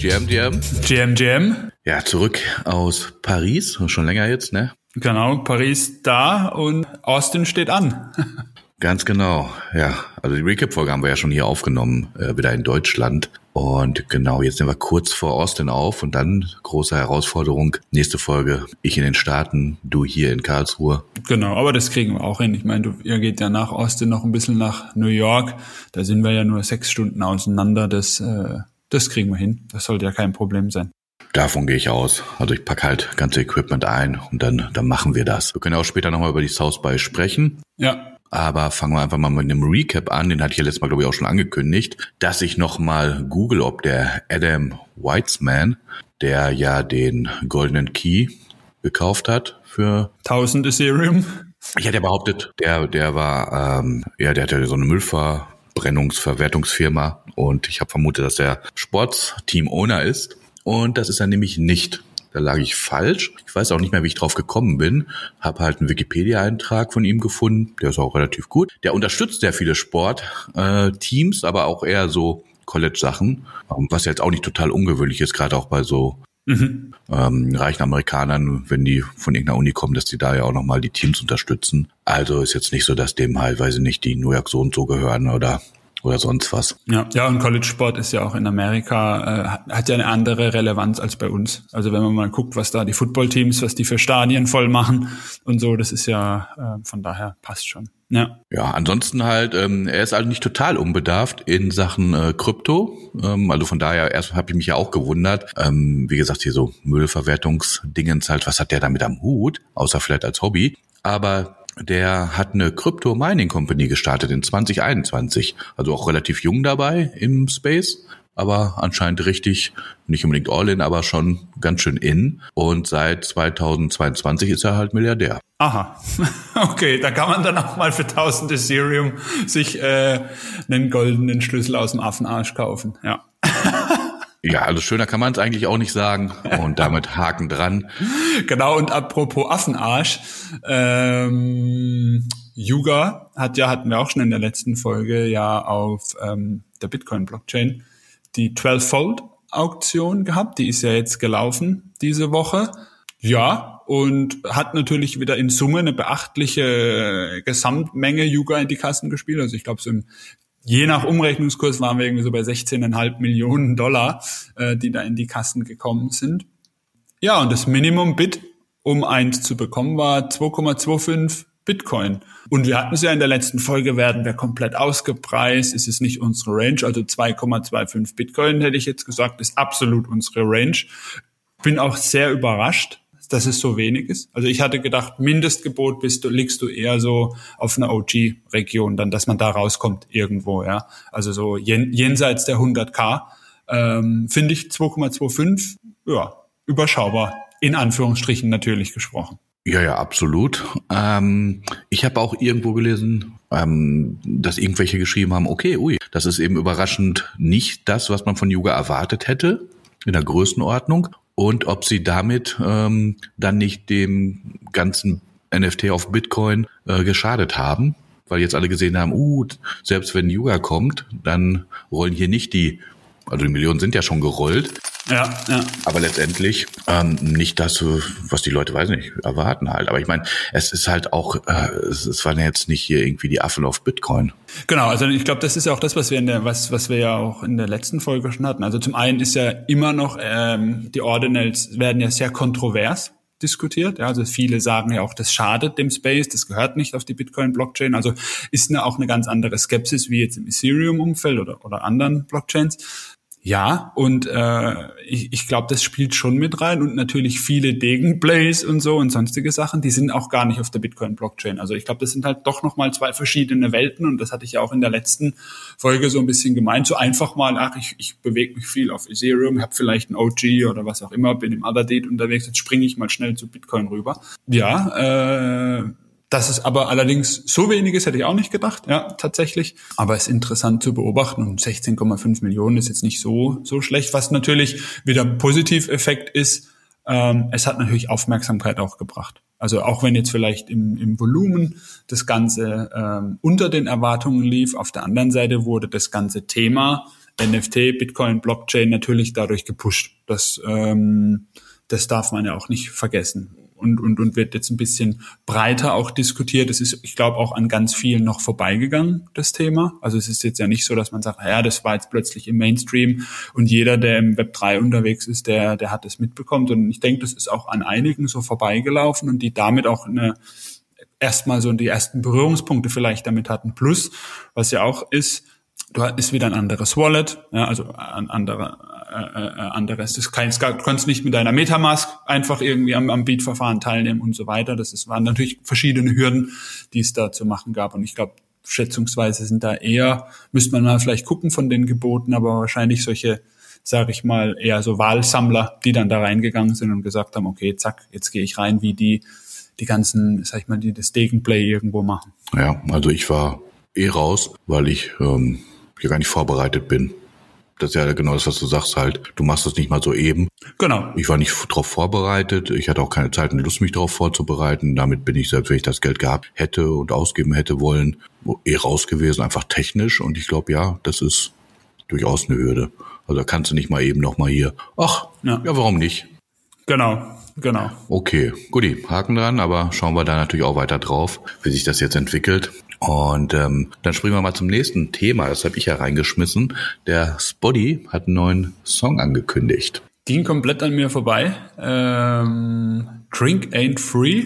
GM, GM. GM, GM. Ja, zurück aus Paris, schon länger jetzt, ne? Genau, Paris da und Austin steht an. Ganz genau, ja. Also die Recap-Folge haben wir ja schon hier aufgenommen, äh, wieder in Deutschland. Und genau, jetzt sind wir kurz vor Austin auf und dann große Herausforderung. Nächste Folge, ich in den Staaten, du hier in Karlsruhe. Genau, aber das kriegen wir auch hin. Ich meine, du, ihr geht ja nach Austin noch ein bisschen nach New York. Da sind wir ja nur sechs Stunden auseinander. Das, äh, das kriegen wir hin. Das sollte ja kein Problem sein. Davon gehe ich aus. Also ich packe halt ganze Equipment ein und dann, dann machen wir das. Wir können ja auch später nochmal über die South by sprechen. Ja, aber fangen wir einfach mal mit einem Recap an. Den hatte ich ja letztes Mal, glaube ich, auch schon angekündigt, dass ich nochmal google, ob der Adam Weitzman, der ja den goldenen Key gekauft hat für 1000 Ethereum. Ich hatte ja behauptet, der, der war, ähm, ja, der hatte so eine Müllverbrennungsverwertungsfirma und ich habe vermutet, dass er Sportsteam-Owner ist. Und das ist er nämlich nicht. Da lag ich falsch. Ich weiß auch nicht mehr, wie ich drauf gekommen bin. Habe halt einen Wikipedia-Eintrag von ihm gefunden. Der ist auch relativ gut. Der unterstützt sehr viele Sportteams, äh, aber auch eher so College-Sachen, ähm, was jetzt auch nicht total ungewöhnlich ist, gerade auch bei so mhm. ähm, reichen Amerikanern, wenn die von irgendeiner Uni kommen, dass die da ja auch nochmal die Teams unterstützen. Also ist jetzt nicht so, dass dem halt, weiß ich nicht, die New York so und so gehören oder oder sonst was. Ja, ja und College-Sport ist ja auch in Amerika, äh, hat ja eine andere Relevanz als bei uns. Also wenn man mal guckt, was da die Footballteams, was die für Stadien voll machen und so, das ist ja, äh, von daher passt schon. Ja. Ja, ansonsten halt, ähm, er ist halt nicht total unbedarft in Sachen äh, Krypto. Ähm, also von daher, erst habe ich mich ja auch gewundert. Ähm, wie gesagt, hier so Müllverwertungsdingens halt, was hat der damit am Hut? Außer vielleicht als Hobby. Aber der hat eine Crypto Mining Company gestartet in 2021. Also auch relativ jung dabei im Space, aber anscheinend richtig, nicht unbedingt all-in, aber schon ganz schön in. Und seit 2022 ist er halt Milliardär. Aha, okay, da kann man dann auch mal für 1000 Ethereum sich äh, einen goldenen Schlüssel aus dem Affenarsch kaufen. Ja. Ja, also schöner kann man es eigentlich auch nicht sagen. Und damit Haken dran. Genau, und apropos Affenarsch, ähm, Yuga hat ja, hatten wir auch schon in der letzten Folge, ja auf ähm, der Bitcoin-Blockchain die 12-Fold-Auktion gehabt. Die ist ja jetzt gelaufen diese Woche. Ja, und hat natürlich wieder in Summe eine beachtliche Gesamtmenge Yuga in die Kassen gespielt. Also ich glaube, so im je nach Umrechnungskurs waren wir irgendwie so bei 16,5 Millionen Dollar, äh, die da in die Kassen gekommen sind. Ja, und das Minimum-Bit, um eins zu bekommen, war 2,25 Bitcoin. Und wir hatten es ja in der letzten Folge, werden wir komplett ausgepreist, ist es nicht unsere Range, also 2,25 Bitcoin hätte ich jetzt gesagt, ist absolut unsere Range. Bin auch sehr überrascht, dass es so wenig ist. Also ich hatte gedacht, Mindestgebot bist du, liegst du eher so auf einer OG-Region, dann, dass man da rauskommt irgendwo, ja. Also so jen, jenseits der 100k, ähm, finde ich 2,25, ja, überschaubar. In Anführungsstrichen natürlich gesprochen. Ja, ja, absolut. Ähm, ich habe auch irgendwo gelesen, ähm, dass irgendwelche geschrieben haben, okay, ui, das ist eben überraschend nicht das, was man von Yuga erwartet hätte in der Größenordnung und ob sie damit ähm, dann nicht dem ganzen NFT auf Bitcoin äh, geschadet haben, weil jetzt alle gesehen haben, uh, selbst wenn Yuga kommt, dann rollen hier nicht die also die Millionen sind ja schon gerollt. Ja, ja. Aber letztendlich ähm, nicht das, was die Leute, weiß nicht, erwarten halt. Aber ich meine, es ist halt auch, äh, es, es waren ja jetzt nicht hier irgendwie die Affen auf Bitcoin. Genau, also ich glaube, das ist ja auch das, was wir in der, was, was wir ja auch in der letzten Folge schon hatten. Also zum einen ist ja immer noch, ähm, die Ordinals werden ja sehr kontrovers diskutiert. Ja, also viele sagen ja auch, das schadet dem Space, das gehört nicht auf die Bitcoin-Blockchain. Also ist eine, auch eine ganz andere Skepsis wie jetzt im Ethereum-Umfeld oder, oder anderen Blockchains. Ja, und äh, ich, ich glaube, das spielt schon mit rein und natürlich viele Degenplays und so und sonstige Sachen, die sind auch gar nicht auf der Bitcoin-Blockchain. Also ich glaube, das sind halt doch nochmal zwei verschiedene Welten und das hatte ich ja auch in der letzten Folge so ein bisschen gemeint. So einfach mal, ach, ich, ich bewege mich viel auf Ethereum, habe vielleicht ein OG oder was auch immer, bin im Other Date unterwegs, jetzt springe ich mal schnell zu Bitcoin rüber. Ja, äh, dass es aber allerdings so wenig ist, hätte ich auch nicht gedacht, ja, tatsächlich. Aber es ist interessant zu beobachten und 16,5 Millionen ist jetzt nicht so, so schlecht. Was natürlich wieder Positiveffekt ist, ähm, es hat natürlich Aufmerksamkeit auch gebracht. Also auch wenn jetzt vielleicht im, im Volumen das Ganze ähm, unter den Erwartungen lief, auf der anderen Seite wurde das ganze Thema NFT, Bitcoin, Blockchain natürlich dadurch gepusht. Das, ähm, das darf man ja auch nicht vergessen und, und, und wird jetzt ein bisschen breiter auch diskutiert. Es ist, ich glaube, auch an ganz vielen noch vorbeigegangen, das Thema. Also es ist jetzt ja nicht so, dass man sagt, ja, das war jetzt plötzlich im Mainstream und jeder, der im Web 3 unterwegs ist, der, der hat es mitbekommen. Und ich denke, das ist auch an einigen so vorbeigelaufen und die damit auch eine erstmal so die ersten Berührungspunkte vielleicht damit hatten. Plus, was ja auch ist, du hast wieder ein anderes Wallet, ja, also ein anderer, äh, äh, anderes. Das kann, du kannst nicht mit deiner Metamask einfach irgendwie am, am Beat-Verfahren teilnehmen und so weiter. Das ist, waren natürlich verschiedene Hürden, die es da zu machen gab. Und ich glaube, schätzungsweise sind da eher, müsste man mal vielleicht gucken von den Geboten, aber wahrscheinlich solche, sage ich mal, eher so Wahlsammler, die dann da reingegangen sind und gesagt haben, okay, zack, jetzt gehe ich rein, wie die die ganzen, sag ich mal, die das Degenplay irgendwo machen. Ja, also ich war eh raus, weil ich ähm, hier gar nicht vorbereitet bin. Das ist ja genau das, was du sagst halt. Du machst das nicht mal so eben. Genau. Ich war nicht darauf vorbereitet. Ich hatte auch keine Zeit und Lust, mich darauf vorzubereiten. Damit bin ich, selbst wenn ich das Geld gehabt hätte und ausgeben hätte wollen, eh raus gewesen, einfach technisch. Und ich glaube, ja, das ist durchaus eine Hürde. Also da kannst du nicht mal eben noch mal hier. Ach, ja, ja warum nicht? Genau, genau. Okay, guti, Haken dran, aber schauen wir da natürlich auch weiter drauf, wie sich das jetzt entwickelt. Und ähm, dann springen wir mal zum nächsten Thema. Das habe ich ja reingeschmissen. Der Spotty hat einen neuen Song angekündigt. Ging komplett an mir vorbei. Ähm, Drink Ain't Free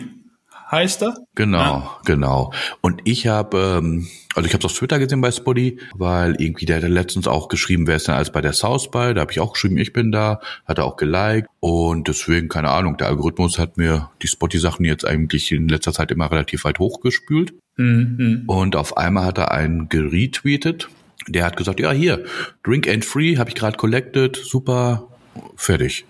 heißt er. Genau, ja. genau. Und ich habe, ähm, also ich habe es auf Twitter gesehen bei Spotty, weil irgendwie der hat letztens auch geschrieben, wer ist denn als bei der South by? Da habe ich auch geschrieben, ich bin da, hat er auch geliked und deswegen keine Ahnung. Der Algorithmus hat mir die Spotty-Sachen jetzt eigentlich in letzter Zeit immer relativ weit hochgespült. Mhm. Und auf einmal hat er einen geretweetet. Der hat gesagt, ja hier, Drink and Free habe ich gerade collected, super, fertig.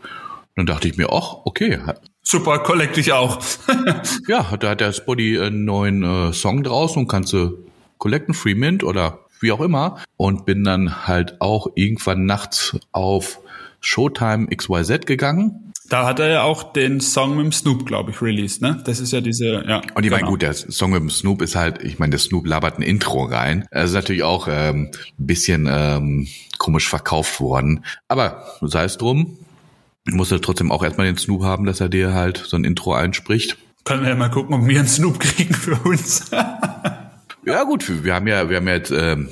Dann dachte ich mir, ach, okay. Super, collect ich auch. ja, da hat der Spotty einen neuen äh, Song draußen und kannst du collecten, Free Mint oder wie auch immer. Und bin dann halt auch irgendwann nachts auf Showtime XYZ gegangen da hat er ja auch den Song mit dem Snoop, glaube ich, released, ne? Das ist ja diese, ja. Und ich meine, genau. gut, der Song mit dem Snoop ist halt, ich meine, der Snoop labert ein Intro rein. Das ist natürlich auch ähm, ein bisschen ähm, komisch verkauft worden. Aber sei es drum, musst du trotzdem auch erstmal den Snoop haben, dass er dir halt so ein Intro einspricht. Können wir ja mal gucken, ob wir einen Snoop kriegen für uns. ja gut, wir haben ja, wir haben ja jetzt ähm,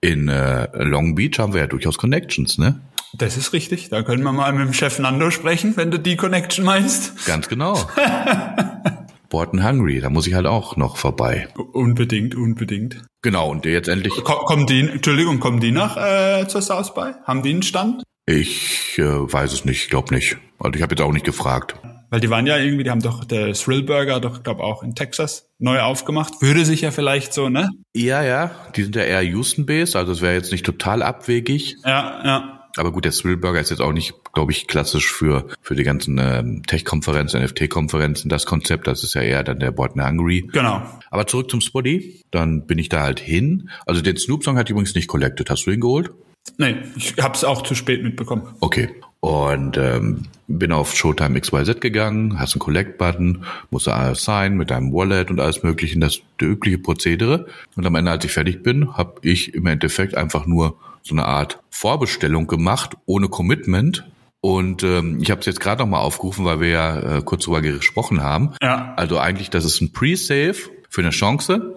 in äh, Long Beach haben wir ja durchaus Connections, ne? Das ist richtig. Da können wir mal mit dem Chef Nando sprechen, wenn du die Connection meinst. Ganz genau. Borton Hungry, da muss ich halt auch noch vorbei. Unbedingt, unbedingt. Genau, und jetzt endlich. Komm, kommen die, Entschuldigung, kommen die nach äh, zur South by? Haben die einen Stand? Ich äh, weiß es nicht, glaube nicht. Also ich habe jetzt auch nicht gefragt. Weil die waren ja irgendwie, die haben doch der Thrillburger doch, glaube auch in Texas neu aufgemacht. Würde sich ja vielleicht so, ne? Ja, ja. Die sind ja eher Houston-based, also es wäre jetzt nicht total abwegig. Ja, ja. Aber gut, der Thrillburger ist jetzt auch nicht, glaube ich, klassisch für, für die ganzen ähm, Tech-Konferenzen, NFT-Konferenzen, das Konzept. Das ist ja eher dann der Born Hungry. Genau. Aber zurück zum Spotty. Dann bin ich da halt hin. Also den Snoop-Song hat übrigens nicht collected. Hast du ihn geholt? Nee, ich habe es auch zu spät mitbekommen. Okay. Und ähm, bin auf Showtime XYZ gegangen, hast einen Collect-Button, musst alles sign mit deinem Wallet und alles mögliche, das übliche Prozedere. Und am Ende, als ich fertig bin, habe ich im Endeffekt einfach nur so eine Art Vorbestellung gemacht, ohne Commitment. Und ähm, ich habe es jetzt gerade noch mal aufgerufen, weil wir ja äh, kurz drüber gesprochen haben. Ja. Also eigentlich, das ist ein Pre-Save für eine Chance,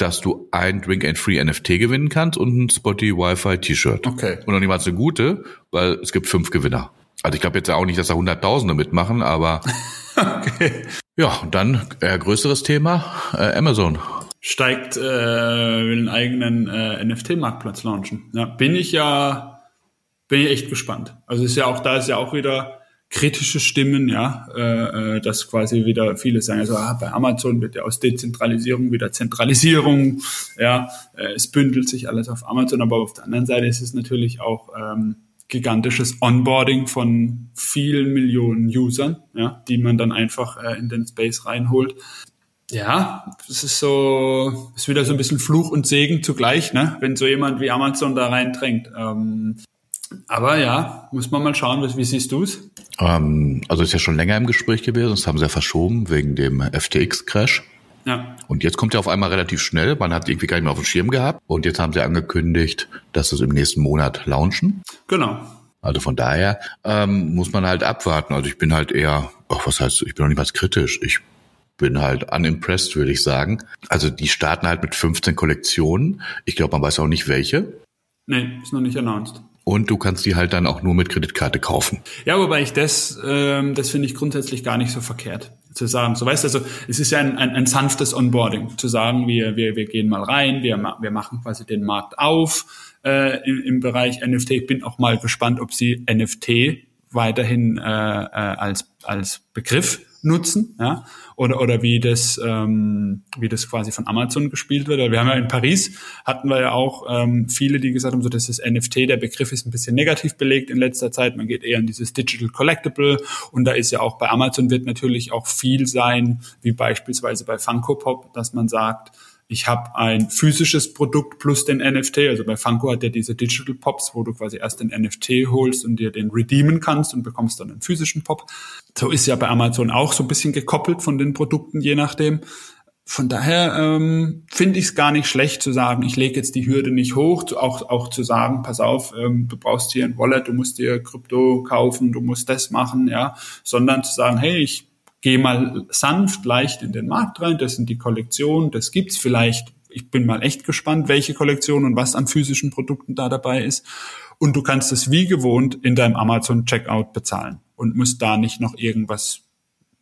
dass du ein Drink and Free NFT gewinnen kannst und ein Spotty Wi-Fi T-Shirt. Okay. Und noch niemals eine gute, weil es gibt fünf Gewinner. Also ich glaube jetzt auch nicht, dass da Hunderttausende mitmachen, aber okay. ja, und dann äh, größeres Thema, äh, Amazon steigt, äh, will einen eigenen äh, NFT-Marktplatz launchen. Ja, bin ich ja, bin ich echt gespannt. Also ist ja auch, da ist ja auch wieder kritische Stimmen, ja, äh, äh, dass quasi wieder viele sagen, also ah, bei Amazon wird ja aus Dezentralisierung wieder Zentralisierung, ja, äh, es bündelt sich alles auf Amazon, aber auf der anderen Seite ist es natürlich auch ähm, gigantisches Onboarding von vielen Millionen Usern, ja, die man dann einfach äh, in den Space reinholt ja, es ist so, ist wieder so ein bisschen Fluch und Segen zugleich, ne? wenn so jemand wie Amazon da reindrängt. Ähm, aber ja, muss man mal schauen, wie, wie siehst du es? Ähm, also ist ja schon länger im Gespräch gewesen, das haben sie ja verschoben wegen dem FTX-Crash. Ja. Und jetzt kommt er auf einmal relativ schnell. Man hat irgendwie gar nicht mehr auf dem Schirm gehabt. Und jetzt haben sie angekündigt, dass sie es im nächsten Monat launchen. Genau. Also von daher ähm, muss man halt abwarten. Also ich bin halt eher, ach, was heißt, ich bin noch nicht mal kritisch. Ich bin halt unimpressed, würde ich sagen. Also die starten halt mit 15 Kollektionen. Ich glaube, man weiß auch nicht welche. Nee, ist noch nicht announced. Und du kannst die halt dann auch nur mit Kreditkarte kaufen. Ja, wobei ich das, ähm, das finde ich grundsätzlich gar nicht so verkehrt zu sagen. So weißt du, also es ist ja ein, ein, ein sanftes Onboarding, zu sagen, wir, wir, wir gehen mal rein, wir, wir machen quasi den Markt auf äh, im, im Bereich NFT. Ich bin auch mal gespannt, ob sie NFT weiterhin äh, äh, als, als Begriff nutzen, ja, oder oder wie das ähm, wie das quasi von Amazon gespielt wird. Wir haben ja in Paris hatten wir ja auch ähm, viele, die gesagt haben, so das NFT der Begriff ist ein bisschen negativ belegt in letzter Zeit. Man geht eher in dieses Digital Collectible und da ist ja auch bei Amazon wird natürlich auch viel sein, wie beispielsweise bei Funko Pop, dass man sagt ich habe ein physisches Produkt plus den NFT. Also bei Funko hat der diese Digital Pops, wo du quasi erst den NFT holst und dir den redeemen kannst und bekommst dann einen physischen Pop. So ist ja bei Amazon auch so ein bisschen gekoppelt von den Produkten, je nachdem. Von daher ähm, finde ich es gar nicht schlecht zu sagen, ich lege jetzt die Hürde nicht hoch, auch, auch zu sagen, pass auf, ähm, du brauchst hier ein Wallet, du musst dir Krypto kaufen, du musst das machen, ja, sondern zu sagen, hey, ich geh mal sanft, leicht in den Markt rein, das sind die Kollektionen, das gibt's vielleicht. Ich bin mal echt gespannt, welche Kollektion und was an physischen Produkten da dabei ist. Und du kannst es wie gewohnt in deinem Amazon Checkout bezahlen und musst da nicht noch irgendwas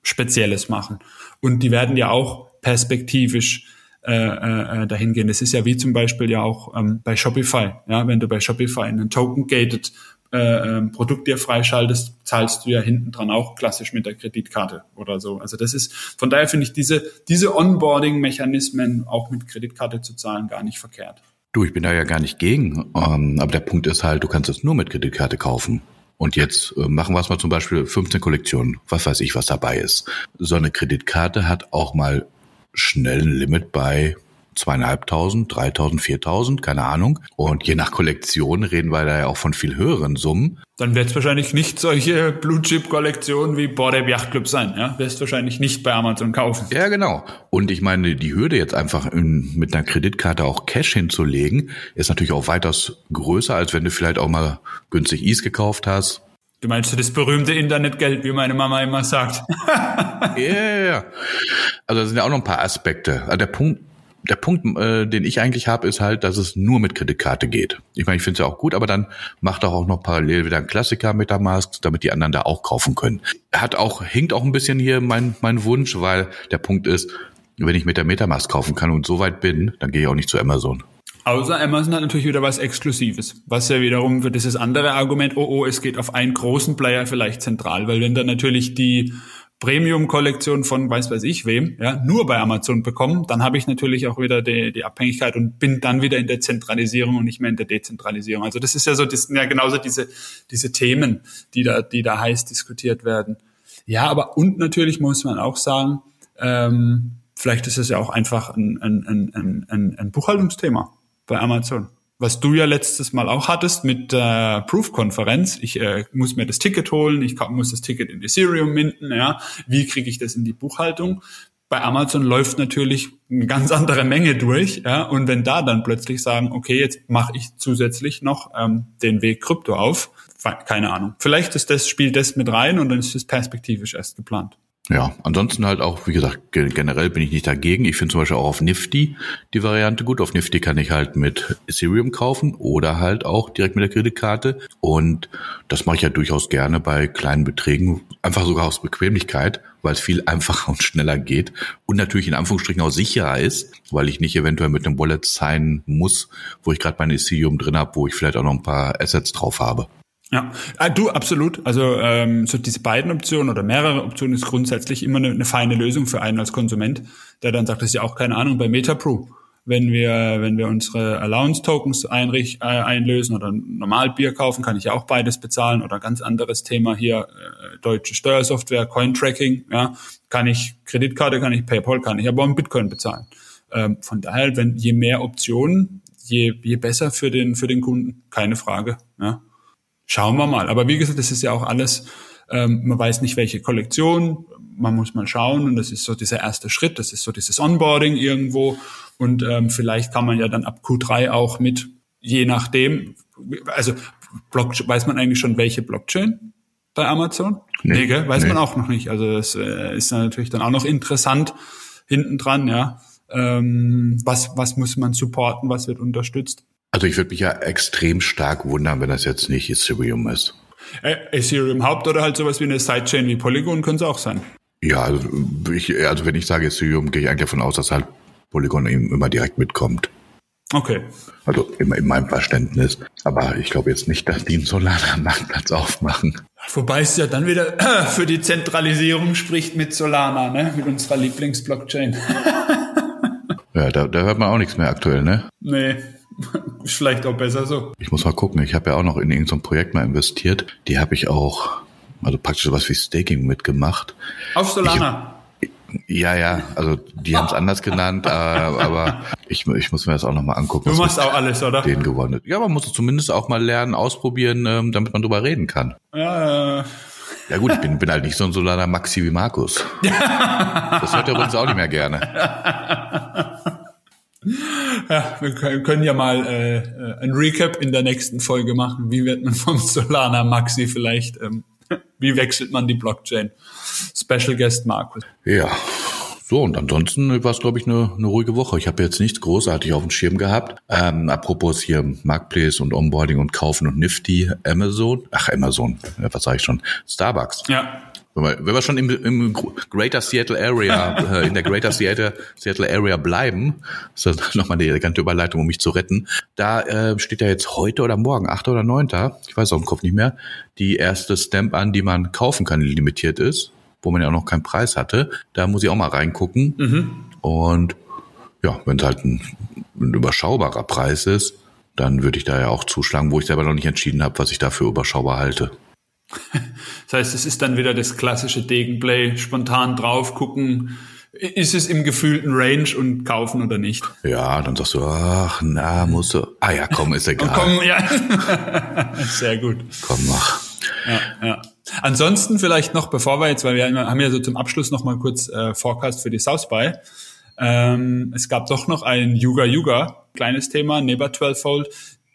Spezielles machen. Und die werden ja auch perspektivisch äh, äh, dahin gehen. Das ist ja wie zum Beispiel ja auch ähm, bei Shopify. Ja, wenn du bei Shopify einen Token-Gated äh, ähm, Produkt dir freischaltest, zahlst du ja hinten dran auch klassisch mit der Kreditkarte oder so. Also das ist, von daher finde ich diese, diese Onboarding-Mechanismen auch mit Kreditkarte zu zahlen gar nicht verkehrt. Du, ich bin da ja gar nicht gegen, ähm, aber der Punkt ist halt, du kannst es nur mit Kreditkarte kaufen. Und jetzt äh, machen wir es mal zum Beispiel 15 Kollektionen, was weiß ich, was dabei ist. So eine Kreditkarte hat auch mal schnell ein Limit bei zweieinhalbtausend, dreitausend, viertausend, keine Ahnung. Und je nach Kollektion reden wir da ja auch von viel höheren Summen. Dann wird es wahrscheinlich nicht solche Blue-Chip-Kollektionen wie Bored Yacht Club sein, ja? Wirst wahrscheinlich nicht bei Amazon kaufen. Ja, genau. Und ich meine, die Hürde jetzt einfach in, mit einer Kreditkarte auch Cash hinzulegen, ist natürlich auch weitaus größer, als wenn du vielleicht auch mal günstig Ease gekauft hast. Du meinst das berühmte Internetgeld, wie meine Mama immer sagt. Ja, yeah, yeah. also da sind ja auch noch ein paar Aspekte. Also der Punkt, der Punkt, äh, den ich eigentlich habe, ist halt, dass es nur mit Kreditkarte geht. Ich meine, ich finde es ja auch gut, aber dann macht doch auch noch parallel wieder ein Klassiker mit der Mask, damit die anderen da auch kaufen können. Hat auch, hinkt auch ein bisschen hier mein, mein Wunsch, weil der Punkt ist, wenn ich mit der Metamask kaufen kann und so weit bin, dann gehe ich auch nicht zu Amazon. Außer Amazon hat natürlich wieder was Exklusives, was ja wiederum für dieses andere Argument, oh oh, es geht auf einen großen Player vielleicht zentral, weil wenn dann natürlich die Premium-Kollektion von weiß weiß ich wem, ja, nur bei Amazon bekommen, dann habe ich natürlich auch wieder die, die Abhängigkeit und bin dann wieder in der Zentralisierung und nicht mehr in der Dezentralisierung. Also das ist ja so, das sind ja genauso diese, diese Themen, die da, die da heiß diskutiert werden. Ja, aber und natürlich muss man auch sagen, ähm, vielleicht ist es ja auch einfach ein, ein, ein, ein, ein Buchhaltungsthema bei Amazon was du ja letztes Mal auch hattest mit der Proof-Konferenz. Ich äh, muss mir das Ticket holen, ich muss das Ticket in Ethereum minden, ja. Wie kriege ich das in die Buchhaltung? Bei Amazon läuft natürlich eine ganz andere Menge durch, ja. Und wenn da dann plötzlich sagen, okay, jetzt mache ich zusätzlich noch ähm, den Weg Krypto auf, keine Ahnung. Vielleicht ist das, spielt das mit rein und dann ist es perspektivisch erst geplant. Ja, ansonsten halt auch, wie gesagt, generell bin ich nicht dagegen. Ich finde zum Beispiel auch auf Nifty die Variante gut. Auf Nifty kann ich halt mit Ethereum kaufen oder halt auch direkt mit der Kreditkarte. Und das mache ich ja durchaus gerne bei kleinen Beträgen, einfach sogar aus Bequemlichkeit, weil es viel einfacher und schneller geht und natürlich in Anführungsstrichen auch sicherer ist, weil ich nicht eventuell mit einem Wallet sein muss, wo ich gerade mein Ethereum drin habe, wo ich vielleicht auch noch ein paar Assets drauf habe. Ja, ah, du absolut. Also ähm, so diese beiden Optionen oder mehrere Optionen ist grundsätzlich immer eine, eine feine Lösung für einen als Konsument, der dann sagt, das ist ja auch keine Ahnung bei MetaPro. Wenn wir, wenn wir unsere Allowance-Tokens einricht, äh, einlösen oder normal Bier kaufen, kann ich ja auch beides bezahlen oder ganz anderes Thema hier, äh, deutsche Steuersoftware, Coin-Tracking, ja, kann ich Kreditkarte, kann ich PayPal, kann ich aber auch Bitcoin bezahlen. Ähm, von daher, wenn je mehr Optionen, je, je besser für den, für den Kunden, keine Frage. Ja. Schauen wir mal. Aber wie gesagt, das ist ja auch alles Ähm, man weiß nicht, welche Kollektion. Man muss mal schauen und das ist so dieser erste Schritt. Das ist so dieses Onboarding irgendwo und ähm, vielleicht kann man ja dann ab Q3 auch mit, je nachdem, also Blockchain, weiß man eigentlich schon, welche Blockchain bei Amazon? Nee, nee gell? weiß nee. man auch noch nicht. Also das äh, ist natürlich dann auch noch interessant hinten dran, ja. Ähm, was, was muss man supporten, was wird unterstützt? Also ich würde mich ja extrem stark wundern, wenn das jetzt nicht Ethereum ist. Äh, Ethereum Haupt oder halt sowas wie eine Sidechain wie Polygon könnte es auch sein. Ja, also, ich, also wenn ich sage Ethereum, gehe ich eigentlich davon aus, dass halt Polygon eben immer direkt mitkommt. Okay. Also immer in meinem Verständnis. Aber ich glaube jetzt nicht, dass die einen Solana-Marktplatz aufmachen. Wobei es ja dann wieder für die Zentralisierung spricht mit Solana, ne? Mit unserer Lieblingsblockchain. ja, da, da hört man auch nichts mehr aktuell, ne? Nee. Ist vielleicht auch besser so. Ich muss mal gucken. Ich habe ja auch noch in irgendein Projekt mal investiert. Die habe ich auch, also praktisch sowas wie Staking mitgemacht. Auf Solana. Ja, ja, also die haben es anders genannt, äh, aber ich, ich muss mir das auch nochmal angucken. Du machst auch alles, oder? Den gewonnen. Ja, man muss zumindest auch mal lernen, ausprobieren, ähm, damit man drüber reden kann. Ja, äh. Ja gut, ich bin, bin halt nicht so ein Solaner Maxi wie Markus. das hört er uns auch nicht mehr gerne. Ja, wir können ja mal äh, äh, ein Recap in der nächsten Folge machen. Wie wird man vom Solana Maxi vielleicht, ähm, wie wechselt man die Blockchain? Special Guest Markus. Ja. So, und ansonsten war es, glaube ich, eine, eine ruhige Woche. Ich habe jetzt nichts großartig auf dem Schirm gehabt. Ähm, apropos hier Marketplace und Onboarding und Kaufen und Nifty, Amazon, ach Amazon, was sage ich schon, Starbucks. Ja. Wenn wir, wenn wir schon im, im Greater Seattle Area, äh, in der Greater Seattle, Seattle Area bleiben, ist das nochmal die elegante Überleitung, um mich zu retten. Da äh, steht ja jetzt heute oder morgen, 8. oder 9., ich weiß auch im Kopf nicht mehr, die erste Stamp an, die man kaufen kann, die limitiert ist wo man ja auch noch keinen Preis hatte. Da muss ich auch mal reingucken. Mhm. Und ja, wenn es halt ein, ein, überschaubarer Preis ist, dann würde ich da ja auch zuschlagen, wo ich selber noch nicht entschieden habe, was ich dafür überschaubar halte. Das heißt, es ist dann wieder das klassische Degenplay, spontan drauf gucken, ist es im gefühlten Range und kaufen oder nicht? Ja, dann sagst du, ach, na, musst du. Ah ja, komm, ist egal. komm, ja. Sehr gut. Komm, mach. Ja, ja. Ansonsten vielleicht noch, bevor wir jetzt, weil wir haben ja so zum Abschluss noch mal kurz äh, Forecast für die South by. Ähm, es gab doch noch ein Yuga Yuga, kleines Thema, Neighbor 12 Fold,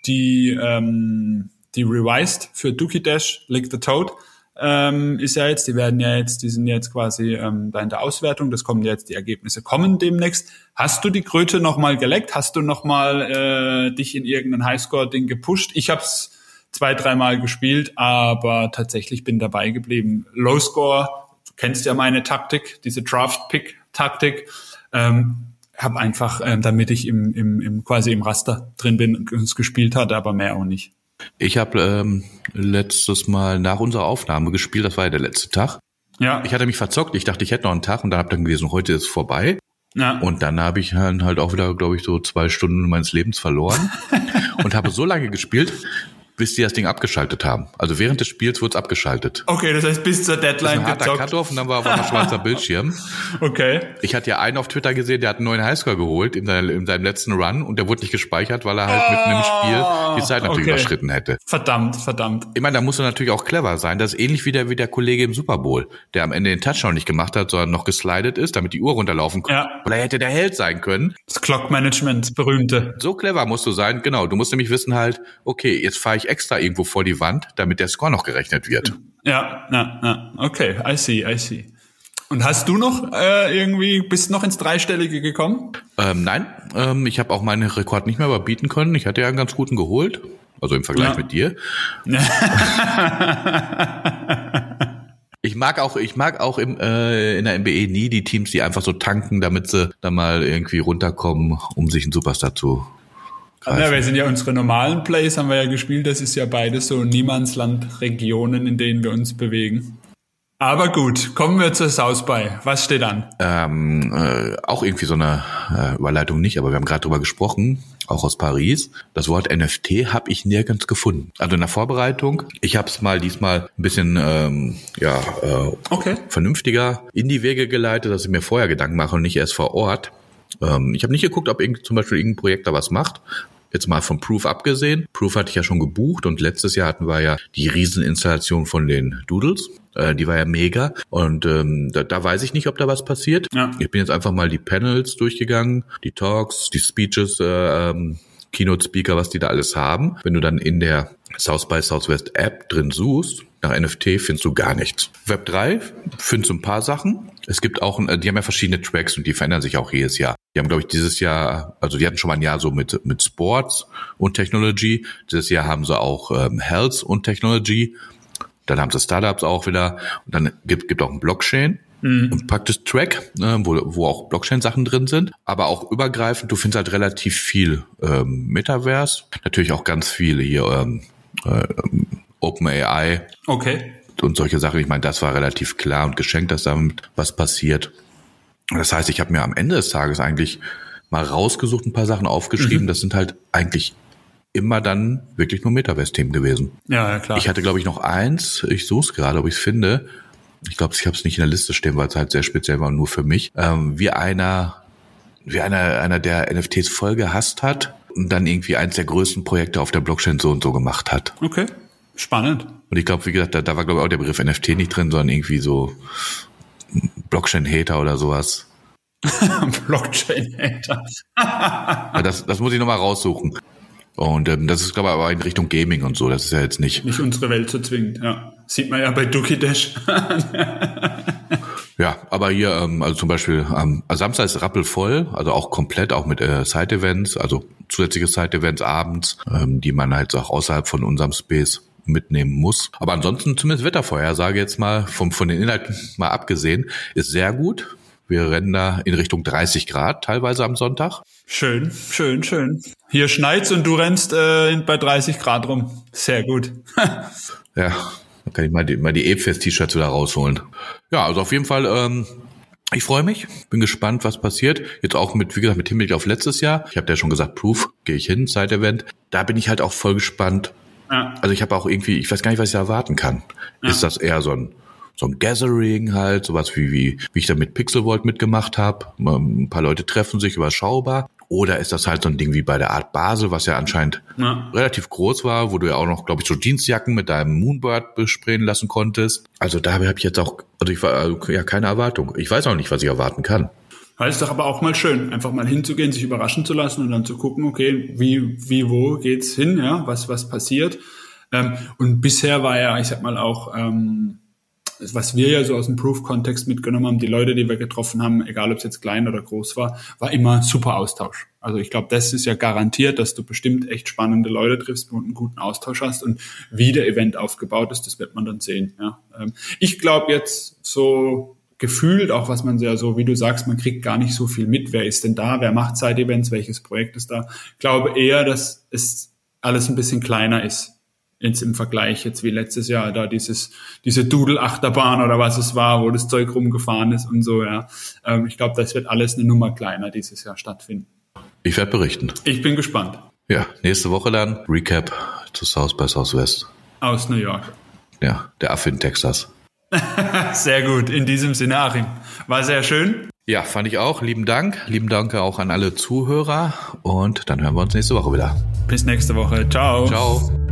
die, ähm, die revised für Dookie Dash, Lick the Toad, ähm, ist ja jetzt, die werden ja jetzt, die sind jetzt quasi ähm, da in der Auswertung, das kommen jetzt, die Ergebnisse kommen demnächst. Hast du die Kröte noch mal geleckt? Hast du noch mal äh, dich in irgendein Highscore-Ding gepusht? Ich hab's zwei, dreimal gespielt, aber tatsächlich bin dabei geblieben. Low Score, du kennst ja meine Taktik, diese Draft-Pick-Taktik. Ähm, habe einfach, ähm, damit ich im, im, im quasi im Raster drin bin, gespielt hatte, aber mehr auch nicht. Ich habe ähm, letztes Mal nach unserer Aufnahme gespielt, das war ja der letzte Tag. Ja. Ich hatte mich verzockt, ich dachte, ich hätte noch einen Tag und dann habe dann gewesen, heute ist vorbei. Ja. Und dann habe ich halt auch wieder, glaube ich, so zwei Stunden meines Lebens verloren und habe so lange gespielt, bis die das Ding abgeschaltet haben. Also während des Spiels wurde es abgeschaltet. Okay, das heißt bis zur Deadline das ist ein harter Cut-off und dann war auf einmal schwarzer Bildschirm. Okay. Ich hatte ja einen auf Twitter gesehen, der hat einen neuen Highscore geholt in, seinem, in seinem letzten Run und der wurde nicht gespeichert, weil er halt mitten im Spiel die Zeit natürlich okay. überschritten hätte. Verdammt, verdammt. Ich meine, da musst du natürlich auch clever sein. Das ist ähnlich wie der, wie der Kollege im Super Bowl, der am Ende den Touchdown nicht gemacht hat, sondern noch geslidet ist, damit die Uhr runterlaufen konnte. Ja. Oder hätte der Held sein können. Das Clock-Management, berühmte. So clever musst du sein, genau. Du musst nämlich wissen halt, okay, jetzt fahre ich extra irgendwo vor die Wand, damit der Score noch gerechnet wird. Ja, ja, ja. Okay, I see, I see. Und hast du noch äh, irgendwie, bist noch ins Dreistellige gekommen? Ähm, nein, ähm, ich habe auch meinen Rekord nicht mehr überbieten können. Ich hatte ja einen ganz guten geholt, also im Vergleich ja. mit dir. ich mag auch, ich mag auch im, äh, in der MBE nie die Teams, die einfach so tanken, damit sie dann mal irgendwie runterkommen, um sich einen Superstar zu ja, wir sind ja unsere normalen Plays, haben wir ja gespielt. Das ist ja beides so Niemandsland-Regionen, in denen wir uns bewegen. Aber gut, kommen wir zur South by. Was steht an? Ähm, äh, auch irgendwie so eine äh, Überleitung nicht, aber wir haben gerade drüber gesprochen, auch aus Paris. Das Wort NFT habe ich nirgends gefunden. Also in der Vorbereitung. Ich habe es mal diesmal ein bisschen ähm, ja äh, okay. vernünftiger in die Wege geleitet, dass ich mir vorher Gedanken mache und nicht erst vor Ort. Ähm, ich habe nicht geguckt, ob irgend, zum Beispiel irgendein Projekt da was macht Jetzt mal von Proof abgesehen. Proof hatte ich ja schon gebucht und letztes Jahr hatten wir ja die Rieseninstallation von den Doodles. Äh, die war ja mega. Und ähm, da, da weiß ich nicht, ob da was passiert. Ja. Ich bin jetzt einfach mal die Panels durchgegangen, die Talks, die Speeches, äh, ähm, Keynote-Speaker, was die da alles haben. Wenn du dann in der South by Southwest App drin suchst, nach NFT findest du gar nichts. Web 3 findest du ein paar Sachen. Es gibt auch, äh, die haben ja verschiedene Tracks und die verändern sich auch jedes Jahr. Die haben, glaube ich, dieses Jahr, also die hatten schon mal ein Jahr so mit, mit Sports und Technology. Dieses Jahr haben sie auch ähm, Health und Technology. Dann haben sie Startups auch wieder. Und dann gibt, gibt auch ein Blockchain. Und praktisch Track, ne, wo, wo auch Blockchain-Sachen drin sind, aber auch übergreifend, du findest halt relativ viel ähm, Metaverse, natürlich auch ganz viele hier ähm, äh, OpenAI Okay. und solche Sachen. Ich meine, das war relativ klar und geschenkt, dass damit was passiert. Das heißt, ich habe mir am Ende des Tages eigentlich mal rausgesucht, ein paar Sachen aufgeschrieben. Das sind halt eigentlich immer dann wirklich nur Metaverse-Themen gewesen. Ja, ja, klar. Ich hatte, glaube ich, noch eins. Ich suche es gerade, ob ich es finde. Ich glaube, ich habe es nicht in der Liste stehen, weil es halt sehr speziell war, nur für mich. Ähm, wie einer, wie einer, einer der NFTs voll gehasst hat und dann irgendwie eins der größten Projekte auf der Blockchain so und so gemacht hat. okay. Spannend. Und ich glaube, wie gesagt, da, da war, glaube ich, auch der Begriff NFT nicht drin, sondern irgendwie so Blockchain-Hater oder sowas. Blockchain-Hater. Das, das muss ich nochmal raussuchen. Und ähm, das ist, glaube ich, aber in Richtung Gaming und so. Das ist ja jetzt nicht. Nicht unsere Welt so zwingend, ja. Sieht man ja bei Duki Dash. Ja, aber hier, ähm, also zum Beispiel am Samstag ist rappelvoll, also auch komplett, auch mit äh, Side-Events, also zusätzliche Side-Events abends, ähm, die man halt auch außerhalb von unserem Space mitnehmen muss. Aber ansonsten zumindest Wettervorhersage jetzt mal vom, von den Inhalten mal abgesehen, ist sehr gut. Wir rennen da in Richtung 30 Grad teilweise am Sonntag. schön, schön, schön. Hier schneit's und du rennst äh, bei 30 Grad rum. Sehr gut. Ja, dann kann ich mal die, mal die E-Fest-T-Shirts wieder rausholen. Ja, also auf jeden Fall, ähm, ich freue mich, bin gespannt, was passiert. Jetzt auch mit, wie gesagt, mit Hinblick auf letztes Jahr. Ich habe ja schon gesagt, Proof, gehe ich hin, Side-Event. Da bin ich halt auch voll gespannt. Ja. Also ich habe auch irgendwie, ich weiß gar nicht, was ich erwarten kann. Ist das eher so ein so ein Gathering halt, sowas wie, wie, wie ich da mit Pixelvolt mitgemacht habe. Ein paar Leute treffen sich überschaubar. Oder ist das halt so ein Ding wie bei der Art Basel, was ja anscheinend Ja. relativ groß war, wo du ja auch noch, glaube ich, so Jeansjacken mit deinem Moonbird besprayen lassen konntest. Also da habe ich jetzt auch, also ich war also, ja keine Erwartung. Ich weiß auch nicht, was ich erwarten kann. Ist doch aber auch mal schön, einfach mal hinzugehen, sich überraschen zu lassen und dann zu gucken, okay, wie, wie, wo geht's hin, ja, was, was passiert. Ähm, und bisher war ja, ich sag mal auch, ähm, was wir ja so aus dem Proof-Kontext mitgenommen haben, die Leute, die wir getroffen haben, egal ob es jetzt klein oder groß war, war immer super Austausch. Also ich glaube, das ist ja garantiert, dass du bestimmt echt spannende Leute triffst und einen guten Austausch hast. Und wie der Event aufgebaut ist, das wird man dann sehen. Ja. Ähm, Ich glaube jetzt so gefühlt, auch was man sehr so, wie du sagst, man kriegt gar nicht so viel mit. Wer ist denn da? Wer macht Side-Events? Welches Projekt ist da? Ich glaube eher, dass es alles ein bisschen kleiner ist. Jetzt im Vergleich jetzt wie letztes Jahr da dieses, diese Doodle-Achterbahn oder was es war, wo das Zeug rumgefahren ist und so, ja. Ähm, Ich glaube, das wird alles eine Nummer kleiner dieses Jahr stattfinden. Ich werde berichten. Ich bin gespannt. Ja, nächste Woche dann Recap zu South by Southwest. Aus New York. Ja, der Affe in Texas. Sehr gut. In diesem Sinne, Achim. War sehr schön. Ja, fand ich auch. Lieben Dank. Lieben Dank auch an alle Zuhörer. Und dann hören wir uns nächste Woche wieder. Bis nächste Woche. Ciao. Ciao.